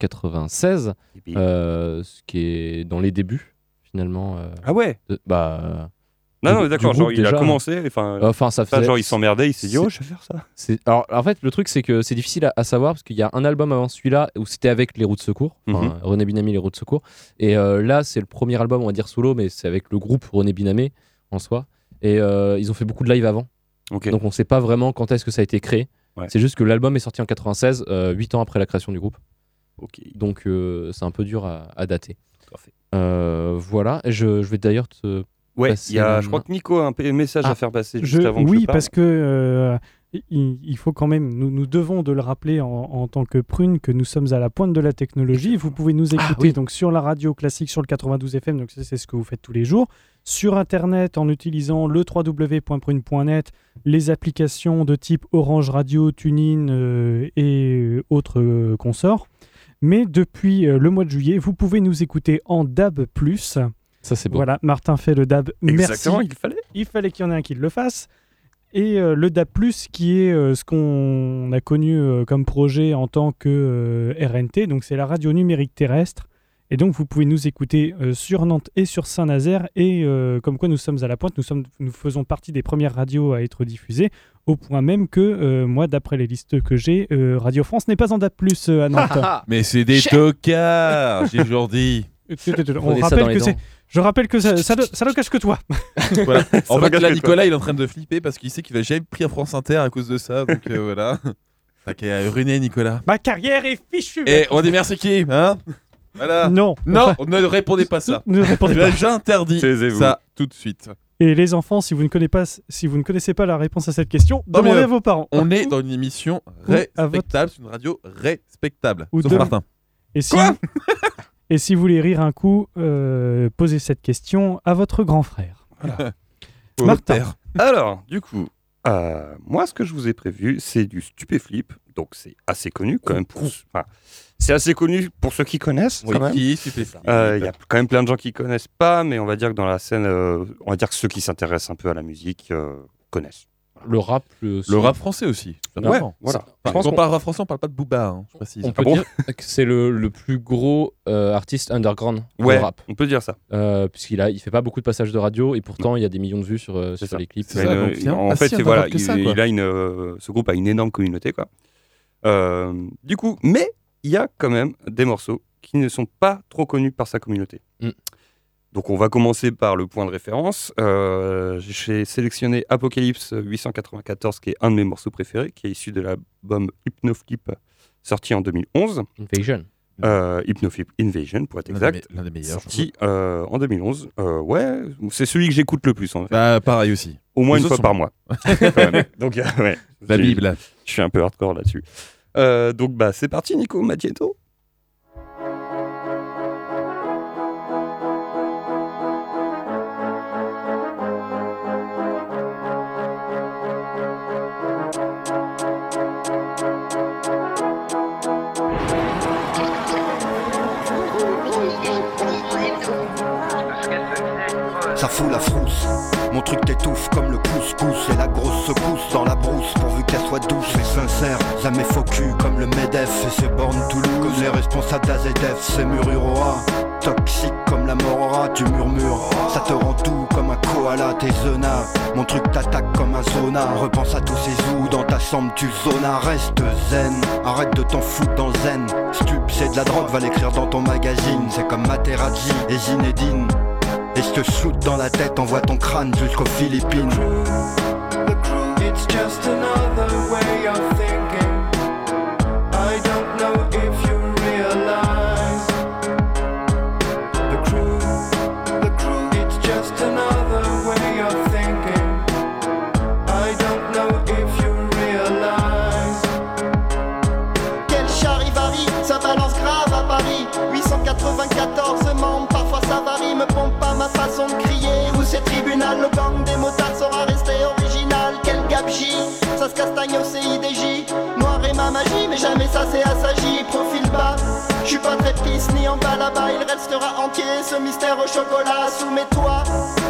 1996, Et puis- euh, ce qui est dans les débuts finalement. Ah ouais de- bah, Non, du- non, d'accord. Genre, il a commencé. Enfin, Enfin, ça faisait. genre, il s'emmerdait. Il s'est dit, oh, je vais faire ça. Alors, en fait, le truc, c'est que c'est difficile à, à savoir parce qu'il y a un album avant celui-là où c'était avec les roues de secours, Mhm. René Binamé, les roues de secours. Et là, c'est le premier album, on va dire solo, mais c'est avec le groupe René Binamé en soi. Et ils ont fait beaucoup de live avant. Donc on sait pas vraiment quand est-ce que ça a été créé. Ouais. C'est juste que l'album est sorti en 96, 8 ans après la création du groupe. Ok. Donc euh, c'est un peu dur à, à dater. Tout à fait. Euh, voilà, je, je vais d'ailleurs te... Ouais, passer y a, la je crois que Nico a un p- message Ah, à faire passer Je- juste avant que oui, je parle. parce que euh, il, il faut quand même, nous, nous devons de le rappeler en, en tant que prune que nous sommes à la pointe de la technologie. Vous pouvez nous écouter Ah, oui. donc sur la radio classique sur le 92 FM, donc c'est ce que vous faites tous les jours. Sur internet en utilisant le www.prune.net, les applications de type Orange Radio, TuneIn euh, et euh, autres euh, consorts. Mais depuis euh, le mois de juillet, vous pouvez nous écouter en DAB+. Ça c'est beau. Voilà, Martin fait le DAB. Exactement, Merci il fallait. il fallait qu'il y en ait un qui le fasse. Et euh, le DAB+, qui est euh, ce qu'on a connu euh, comme projet en tant que euh, RNT, donc c'est la radio numérique terrestre. Et donc vous pouvez nous écouter euh, sur Nantes et sur Saint-Nazaire. Et euh, comme quoi nous sommes à la pointe, nous, sommes, nous faisons partie des premières radios à être diffusées, au point même que euh, moi, d'après les listes que j'ai, euh, Radio France n'est pas en euh, à Nantes. (laughs) Mais c'est des tocards, j'ai toujours dit. (laughs) On rappelle que c'est... Je rappelle que ça, ça, cache que toi. (laughs) Voilà. En fait, là. Nicolas, il est en train de flipper parce qu'il sait qu'il va jamais pris un France Inter à cause de ça. Donc euh, voilà. T'as qu'à ruiner, Nicolas. Ma carrière est fichue. Et on dit merci qui Hein? Voilà. Non. Non, Enfin, ne répondez pas ça. ne répondez pas. J'interdis ça tout de suite. Et les enfants, si vous ne connaissez pas, si vous ne connaissez pas la réponse à cette question, demandez à vos parents. On est dans une émission à votre- respectable, c'est une radio respectable. Ou Sauf de- Martin. Et si, Quoi? (laughs) et si vous voulez rire un coup, euh, posez cette question à votre grand frère. (laughs) Au Martin. Alors, du coup, euh, moi, ce que je vous ai prévu, c'est du stupéflip. Donc, c'est assez connu quand même. Pour... enfin, c'est assez connu pour ceux qui connaissent. Oui. Euh, Il y a quand même plein de gens qui connaissent pas, mais on va dire que dans la scène, euh, on va dire que ceux qui s'intéressent un peu à la musique euh, connaissent. Le rap. Le, Le rap français aussi. Ouais, voilà. Je Enfin, pense quand on qu'on- parle rap français, on parle pas de Booba, hein, je précise. On peut bon dire que c'est le, le plus gros euh, artiste underground Ouais, de rap. on peut dire ça. Euh, puisqu'il a, il fait pas beaucoup de passages de radio et pourtant il y a des millions de vues sur, euh, sur ça. les clips. Ça, donc, en fait, voilà, il, ça, quoi. il a une, euh, ce groupe a une énorme communauté, quoi. Euh, du coup, mais il y a quand même des morceaux qui ne sont pas trop connus par sa communauté. Mm. Donc, on va commencer par le point de référence. Euh, J'ai sélectionné Apocalypse 894, qui est un de mes morceaux préférés, qui est issu de l'album Hypnoflip, sorti en 2011. Invasion. Euh, Hypnoflip Invasion, pour être des exact. L'un des meilleurs. je Sorti euh, en 2011. Euh, ouais, c'est celui que j'écoute le plus, en fait. Bah, pareil aussi. Au moins les une fois par mois. (laughs) Donc, ouais. La Bible. Je suis un peu hardcore là-dessus. Donc, bah, c'est parti, Nico Maggetto. Mon truc t'étouffe comme le pouce-pouce et la grosse secousse dans la brousse pourvu qu'elle soit douce et sincère. Jamais faux cul comme le MEDEF et ses bornes Toulouse. Comme les responsables d'AZF, c'est Mururoa. toxique comme la morora, tu murmures. Ça te rend doux comme un koala, tes zonas. Mon truc t'attaque comme un zona. Repense à tous ces zoos dans ta chambre, tu zonas. Reste zen, arrête de t'en foutre dans zen. Stup, c'est de la drogue, va l'écrire dans ton magazine. C'est comme Materazzi et Zinedine. Et je te shoot dans la tête, envoie ton crâne jusqu'aux Philippines. Castagne au CIDJ Noir et ma magie, mais jamais ça c'est assagi Profil bas, je suis pas très pisse ni en bas là-bas Il restera entier. Ce mystère au chocolat Soumets-toi,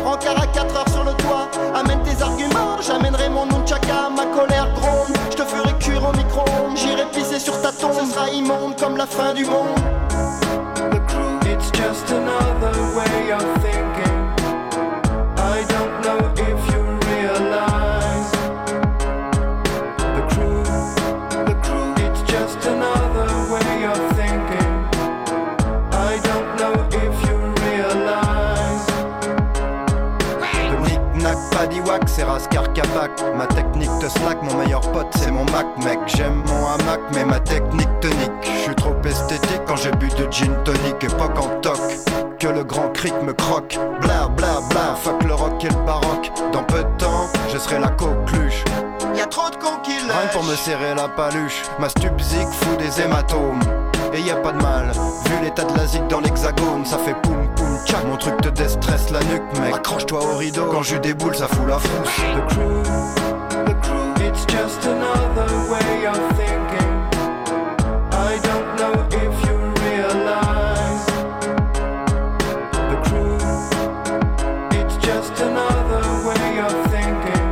rencard à 4 heures sur le toit. Amène tes arguments, j'amènerai mon nunchaka Ma colère gronde, je te ferai cuire au micro-ondes. J'irai pisser sur ta tombe, ce sera immonde comme la fin du monde. It's just another way Ma technique te slack, mon meilleur pote, c'est mon Mac, mec. J'aime mon hamac, mais ma technique tonique. Je suis trop esthétique quand j'ai bu de gin tonic, époque en toc. Que le grand cric me croque. Bla bla bla, fuck le rock et le baroque. Dans peu de temps, je serai la coqueluche. Y a trop de cons qui Rien pour me serrer la paluche. Ma stupzik fout des hématomes. Et y a pas de mal, vu l'état de la zig dans l'hexagone, ça fait poum tchac. Mon truc te déstresse la nuque, mec. Accroche-toi au rideau, quand je déboule, ça fout la frousse. The crew, the crew. It's just another way of thinking. I don't know if you realize. The crew, it's just another way of thinking.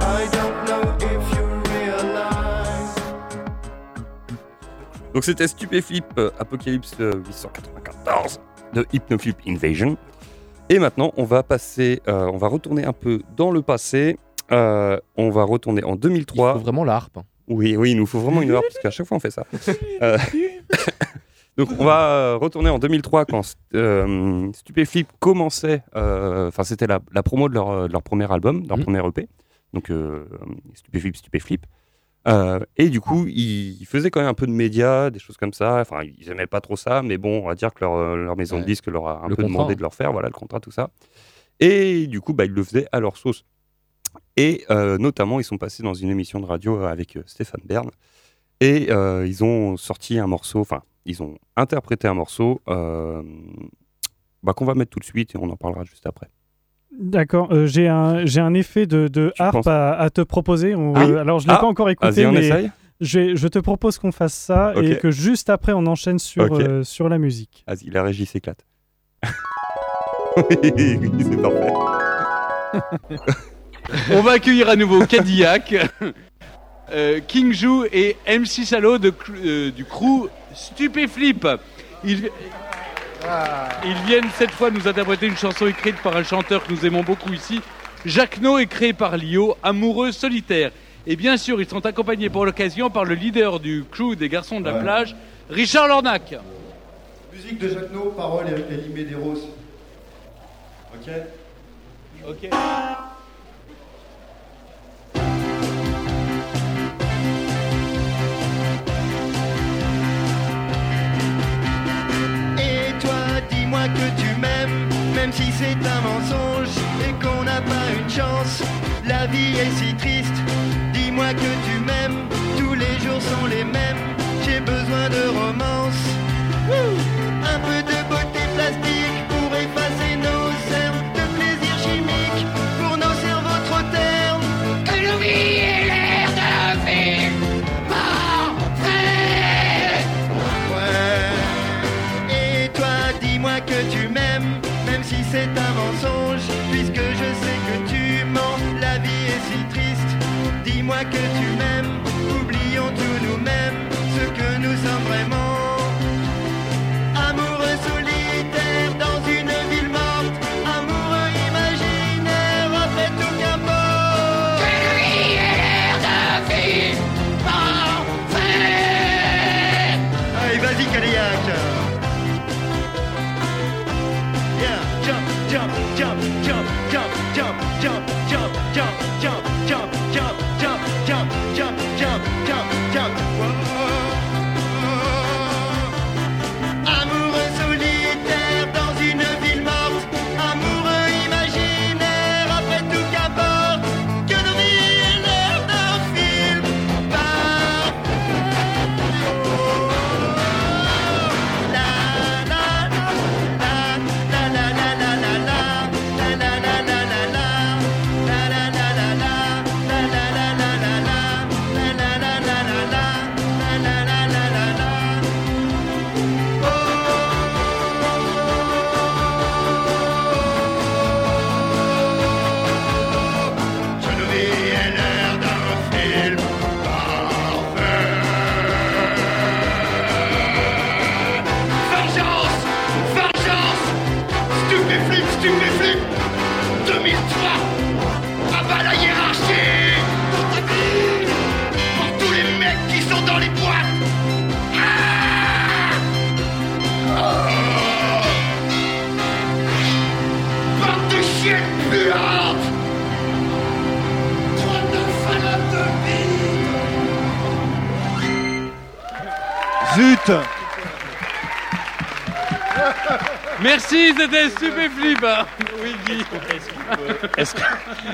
I don't know if you realize. Donc c'était Stupéflip euh, Apocalypse euh, 894 de Hypnoflip Invasion. Et maintenant, on va passer, euh, on va retourner un peu dans le passé. Euh, on va retourner en 2003. Il faut vraiment la harpe. hein. Oui, oui, il nous faut vraiment une harpe parce qu'à chaque fois on fait ça. (laughs) Euh, (laughs) Donc on va retourner en 2003 quand euh, Stupéflip commençait, euh, enfin c'était la, la promo de leur, de leur premier album, de leur Mhm. premier EP, donc euh, Stupéflip, Stupéflip. Euh, et du coup, ils, faisaient quand même un peu de médias, des choses comme ça. Enfin, ils aimaient pas trop ça, mais bon, on va dire que leur, euh, leur maison de disque leur a un Le peu contrat, demandé de leur faire, voilà, le contrat, tout ça. Et du coup, bah, ils le faisaient à leur sauce. Et euh, notamment, ils sont passés dans une émission de radio avec euh, Stéphane Bern. Et ils ont sorti un morceau, enfin, ils ont interprété un morceau bah, qu'on va mettre tout de suite et on en parlera juste après. D'accord, euh, j'ai un, j'ai un effet de, de harpe penses- à, à te proposer. On- Ah. euh, alors, je ne l'ai Ah. pas encore écouté, on mais essaye je, te propose qu'on fasse ça et que juste après, on enchaîne sur, euh, sur la musique. Vas-y, la régie s'éclate. (laughs) oui, c'est parfait. (laughs) On va accueillir à nouveau Cadillac, (laughs) euh, King Jou et MC Salo de, euh, du crew Stupéflip. Ils, ils viennent cette fois nous interpréter une chanson écrite par un chanteur que nous aimons beaucoup ici, Jacques No, et créé par Lio, Amoureux solitaire. Et bien sûr, ils sont accompagnés pour l'occasion par le leader du crew des garçons de la Ouais. plage, Richard Lornac. Musique de Jacques No, paroles et Elie Medeiros. Ok Ok. Dis-moi que tu m'aimes, même si c'est un mensonge et qu'on n'a pas une chance. La vie est si triste. Dis-moi que tu m'aimes, tous les jours sont les mêmes. J'ai besoin de romance. Un peu de beauté plastique c'est un mensonge, puisque je sais que tu mens. La vie est si triste. Dis-moi que Zut Merci, c'était Stupéflip. hein. Oui, Guy.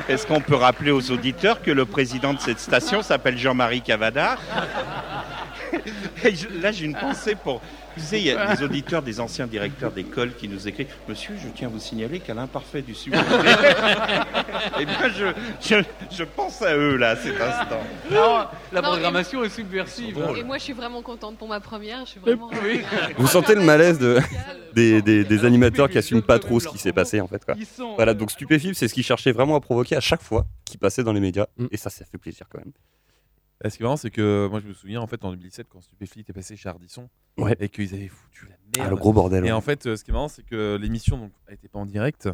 Est-ce qu'on peut rappeler aux auditeurs que le président de cette station s'appelle Jean-Marie Cavada? (laughs) Là, j'ai une pensée pour. Vous savez, il y a des auditeurs, des anciens directeurs d'école qui nous écrivent Monsieur, je tiens à vous signaler qu'à l'imparfait du sujet. Eh bien, je, je, je pense à eux, là, à cet instant. Non, la Non, programmation est subversive. Et moi, je suis vraiment contente pour ma première. Je suis vraiment. Oui. (laughs) Vous sentez le malaise de, des, des- des animateurs qui assument pas trop ce qui s'est passé en fait. Quoi. Voilà, donc Stupéfib, c'est ce qu'ils cherchaient vraiment à provoquer à chaque fois qu'ils passaient dans les médias. Et ça, ça fait plaisir quand même. Ce qui est marrant, c'est que moi je me souviens en fait en 2007 quand Stupéflit était passé chez Ardisson Ouais. et qu'ils avaient foutu la merde. Ah, le gros bordel, Et ouais. en fait, euh, ce qui est marrant, c'est que l'émission donc était pas en direct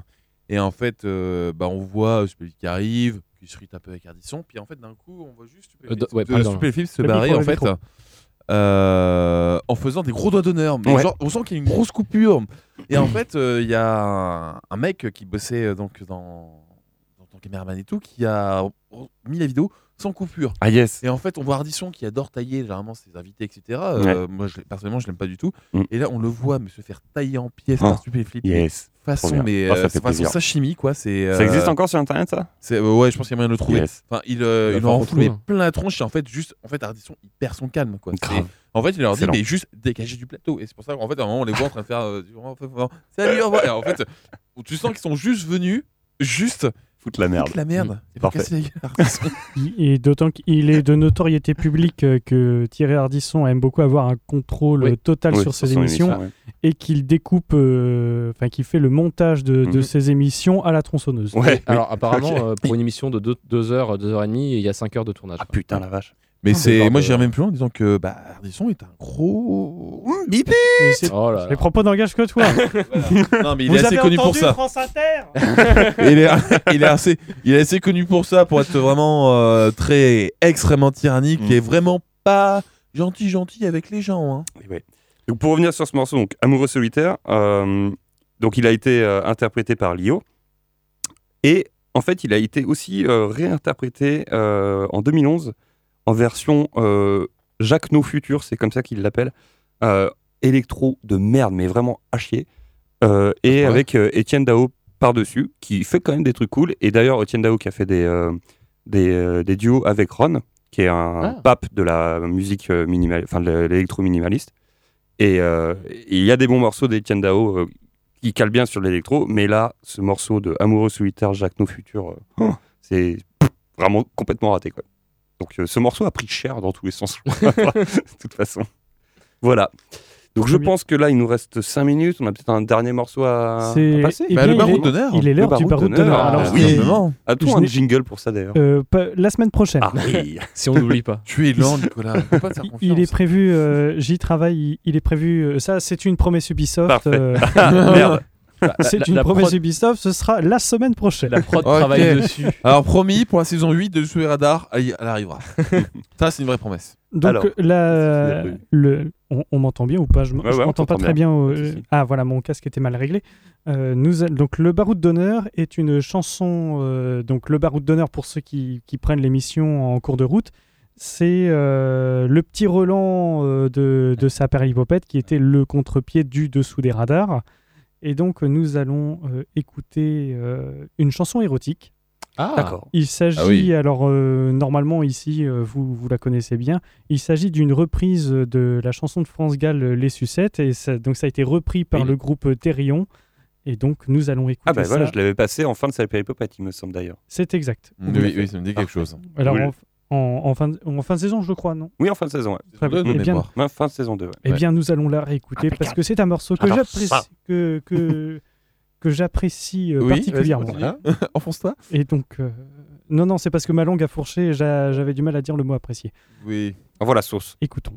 et en fait, euh, bah, on voit Stupéflit qui arrive, qui se rite un peu avec Ardisson, puis en fait d'un coup, on voit juste Euh, Stupéflit de- ouais, se barrer en fait. euh, en faisant des gros doigts d'honneur, mais Ouais. genre, on sent qu'il y a une grosse coupure. Et en fait, euh, il y a un, un mec qui bossait euh, donc dans, dans ton caméraman et tout, qui a mis la vidéo sans coupure. Ah yes. Et en fait, on voit Ardisson qui adore tailler généralement ses invités, etc. Euh, Moi, je, personnellement, je l'aime pas du tout. Mm. Et là, on le voit mais se faire tailler en pièces Oh, par Stupéflip. yes. Trop Façon, mais Oh, ça euh, c'est façon sashimi, quoi. C'est. Ça existe encore sur internet ça? c'est, euh, Ouais, je pense qu'il y a moyen de le trouver. Yes. Enfin, il, euh, Il il en plein la tronche. Et en fait, juste, en fait, Ardisson, il perd son calme, quoi. En fait, il leur dit, mais juste dégager du plateau. Et c'est pour ça qu'en fait, à un moment, on les voit en train de faire. euh, Salut, au revoir. Et en fait, tu sens qu'ils sont juste venus, juste. Foutre la merde. Foutre la merde. Mm. Et Parfait. Et (laughs) d'autant qu'il est de notoriété publique euh, que Thierry Ardisson aime beaucoup avoir un contrôle Oui. euh, total Oui, sur sur ses émissions émission, ouais. et qu'il découpe, euh, enfin qu'il fait le montage de, de Mhm. ses émissions à la tronçonneuse. Ouais. Alors apparemment, euh, pour une émission de 2 heures, 2 heures et demie, il y a 5 heures de tournage. Ah putain la vache. Mais c'est, moi j'irais même plus loin en disant que bah, Ardisson est un gros c'est- Oh là Les là. propos n'engagent que toi. (laughs) Non mais il Vous est assez avez connu pour entendu ça. France Inter (laughs) il, est, il est assez, il est assez connu pour ça, pour être vraiment euh, très extrêmement tyrannique Mm. et vraiment pas gentil gentil avec les gens. Hein. Et ouais. Donc pour revenir sur ce morceau, donc Amoureux solitaire, euh, donc il a été euh, interprété par Lio et en fait il a été aussi euh, réinterprété euh, en 2011 en version euh, Jacques No Futur, c'est comme ça qu'il l'appelle, euh, électro de merde mais vraiment à chier, Euh, et Ouais. avec euh, Étienne Dao par dessus qui fait quand même des trucs cool et d'ailleurs Étienne Dao qui a fait des euh, des, euh, des duos avec Ron qui est un Ah. pape de la musique euh, minimal, enfin de l'électro minimaliste. Et euh, il y a des bons morceaux d'Etienne Dao euh, qui calent bien sur l'électro, mais là, ce morceau de Amoureux solitaire, Jacques No Futur, euh, oh, (laughs) c'est vraiment complètement raté. Quoi. Donc euh, ce morceau a pris cher dans tous les sens, (laughs) de toute façon. Voilà. Donc je pense que là, il nous reste 5 minutes. On a peut-être un dernier morceau à, à C'est- passer. Bah, bien, le baroud il est- d'honneur. Il est Le l'heure du baroud d'honneur. Ah, oui, évidemment. A-t-on je un jingle pour ça d'ailleurs euh, la semaine prochaine. Ah oui (laughs) Si on n'oublie pas. Tu es lent, Nicolas. Faut pas te faire (laughs) Il- est prévu, euh, j'y travaille, il, est prévu, euh, ça c'est une promesse Ubisoft. Parfait. euh, Merde (laughs) c'est une la promesse prod- Ubisoft, ce sera la semaine prochaine. La prod (laughs) travaille dessus. Alors promis, pour la saison 8 de Sous les radars, elle, elle arrivera. (laughs) ça, c'est une vraie promesse. Donc Alors, la- c'est- le, on, on m'entend bien ou pas? Je, Ouais, ouais, m'entends pas très bien. bien. euh, ah voilà, mon casque était mal réglé. Euh, nous, a- donc le baroud d'honneur est une chanson. euh, donc le baroud d'honneur pour ceux qui, qui prennent l'émission en cours de route, c'est euh, le petit Roland euh, de, de sa perlipopette qui était le contre-pied du dessous des radars. Et donc nous allons euh, écouter euh, une chanson érotique. Ah, D'accord. Il s'agit, Ah oui. alors euh, normalement ici, euh, vous, vous la connaissez bien, il s'agit d'une reprise de la chanson de France Gall, euh, Les Sucettes, et ça, donc ça a été repris par Oui. le groupe Terrion, et donc nous allons écouter Ah bah voilà, ça. je l'avais passé en fin de sa péripopette, il me semble d'ailleurs. C'est exact. Oui, oui, ça me dit quelque chose. Alors en, en- en fin de, en fin de saison, je crois, non? Oui, en fin de saison, ouais. Très bien. de bien, mémoire. Ouais, Fin de saison 2, ouais. eh bien, nous allons la réécouter parce que c'est un morceau que j'apprécie, ça. que, que, que j'apprécie euh, Oui, particulièrement. (laughs) Enfonce-toi. Et donc, euh, non, non, c'est parce que ma langue a fourché, et j'a- j'avais du mal à dire le mot apprécié. Oui. Envoie la sauce. Écoutons.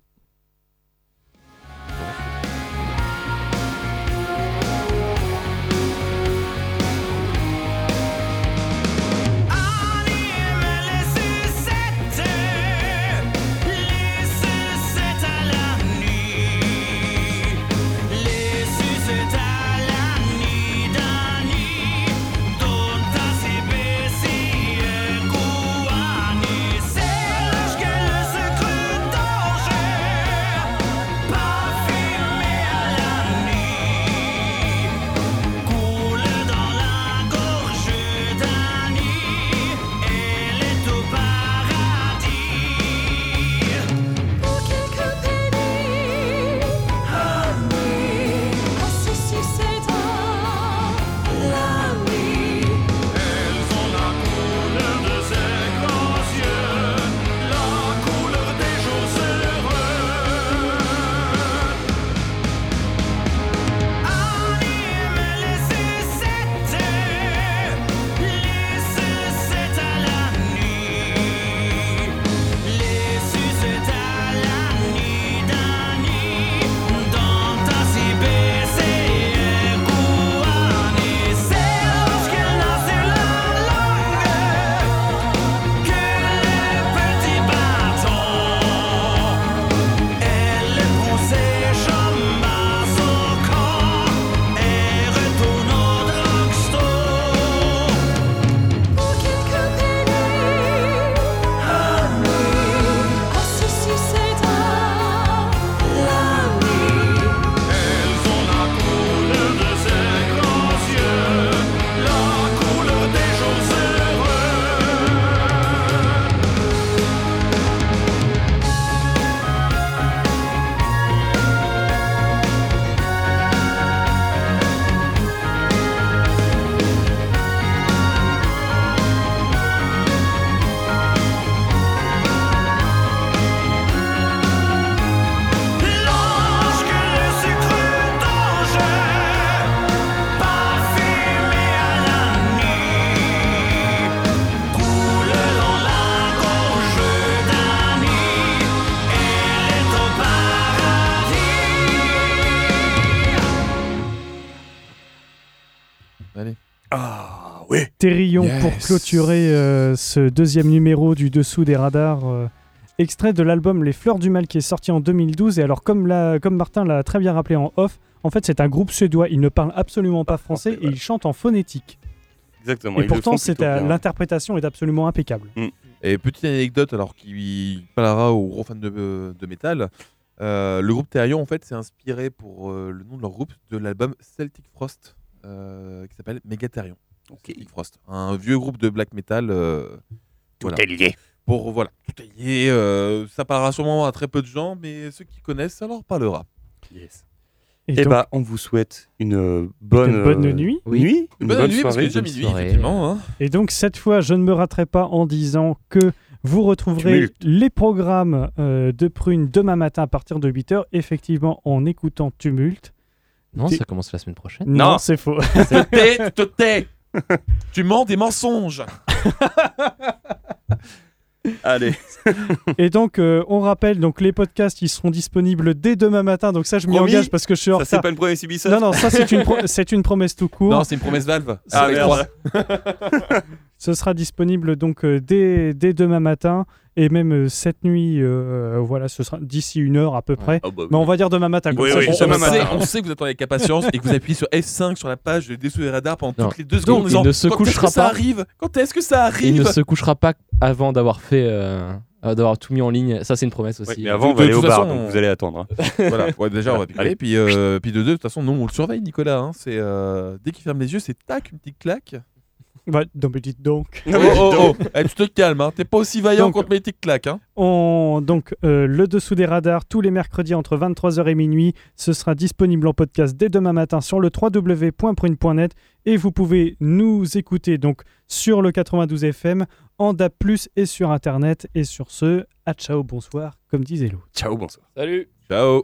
Thérillon Yes. pour clôturer euh, ce deuxième numéro du Dessous des radars. euh, extrait de l'album Les Fleurs du Mal qui est sorti en 2012. Et alors, comme, la- comme Martin l'a très bien rappelé en off, en fait, c'est un groupe suédois. Il ne parle absolument pas français et il chante en phonétique. Exactement. et ils pourtant, l'interprétation est absolument impeccable. Et petite anecdote, alors qui parlera aux gros fans de, de métal, euh, le groupe Therion en fait s'est inspiré pour euh, le nom de leur groupe de l'album Celtic Frost euh, qui s'appelle Megatherion. Celtic Frost, un vieux groupe de black metal. euh, Tout voilà. est lié. Pour voilà, tout est lié. euh, ça parlera sûrement à très peu de gens, mais ceux qui connaissent, ça leur parlera. Yes. Et Et donc- bah, on vous souhaite une euh, bonne, Une bonne euh, nuit. nuit, Une bonne nuit, parce soirée, qu'il est déjà bonne minuit, effectivement. hein. Et donc cette fois, je ne me raterai pas en disant que vous retrouverez les programmes euh, de Prune demain matin à partir de 8h, effectivement en écoutant Tumulte. Non, ça commence la semaine prochaine. Non, Non. c'est faux. Tu te tais, (laughs) tu te tais. (laughs) tu mens des mensonges. (laughs) Allez. Et donc, euh, on rappelle, donc les podcasts, ils seront disponibles dès demain matin. Donc ça, je m'y engage parce que je suis en Ça, c'est pas une promesse Ubisoft Non, non, ça c'est une, pro- (laughs) c'est une promesse tout court. Non, c'est une promesse Valve. Ah, merde. Ce sera disponible donc euh, dès, dès demain matin et même euh, cette nuit. euh, voilà, ce sera d'ici une heure à peu près. Ah bah oui. Mais on va dire demain matin. Comme Oui, ça, oui, demain on, matin. sait, on sait que vous attendez avec impatience et que vous appuyez sur F5 sur la page de Dessous des radars pendant Non. toutes les deux Donc, secondes il disant ne se Quand couchera est-ce que ça pas. arrive? Quand est-ce que ça Il ne arrive? se couchera pas avant d'avoir fait, euh, d'avoir tout mis en ligne. Ça, c'est une promesse aussi. Ouais, mais avant, on De va aller au toute bar, façon, donc vous allez attendre. hein. (laughs) Voilà, ouais, déjà on va. Allez. Puis, euh, puis de deux, de toute façon, nous on le surveille, Nicolas. hein. C'est euh, dès qu'il ferme les yeux, c'est tac, une petite claque. Ouais, non, mais dites donc. (laughs) Oh, oh, oh. Eh, tu te calmes, hein. t'es pas aussi vaillant contre mes petites claques. Hein. On, donc, euh, le dessous des radars, tous les mercredis entre 23h et minuit, ce sera disponible en podcast dès demain matin sur le www.prune.net et vous pouvez nous écouter donc sur le 92 FM, en DAB+, et sur Internet. Et sur ce, à ciao, bonsoir, comme disait l'autre. Ciao, bonsoir. Salut Ciao.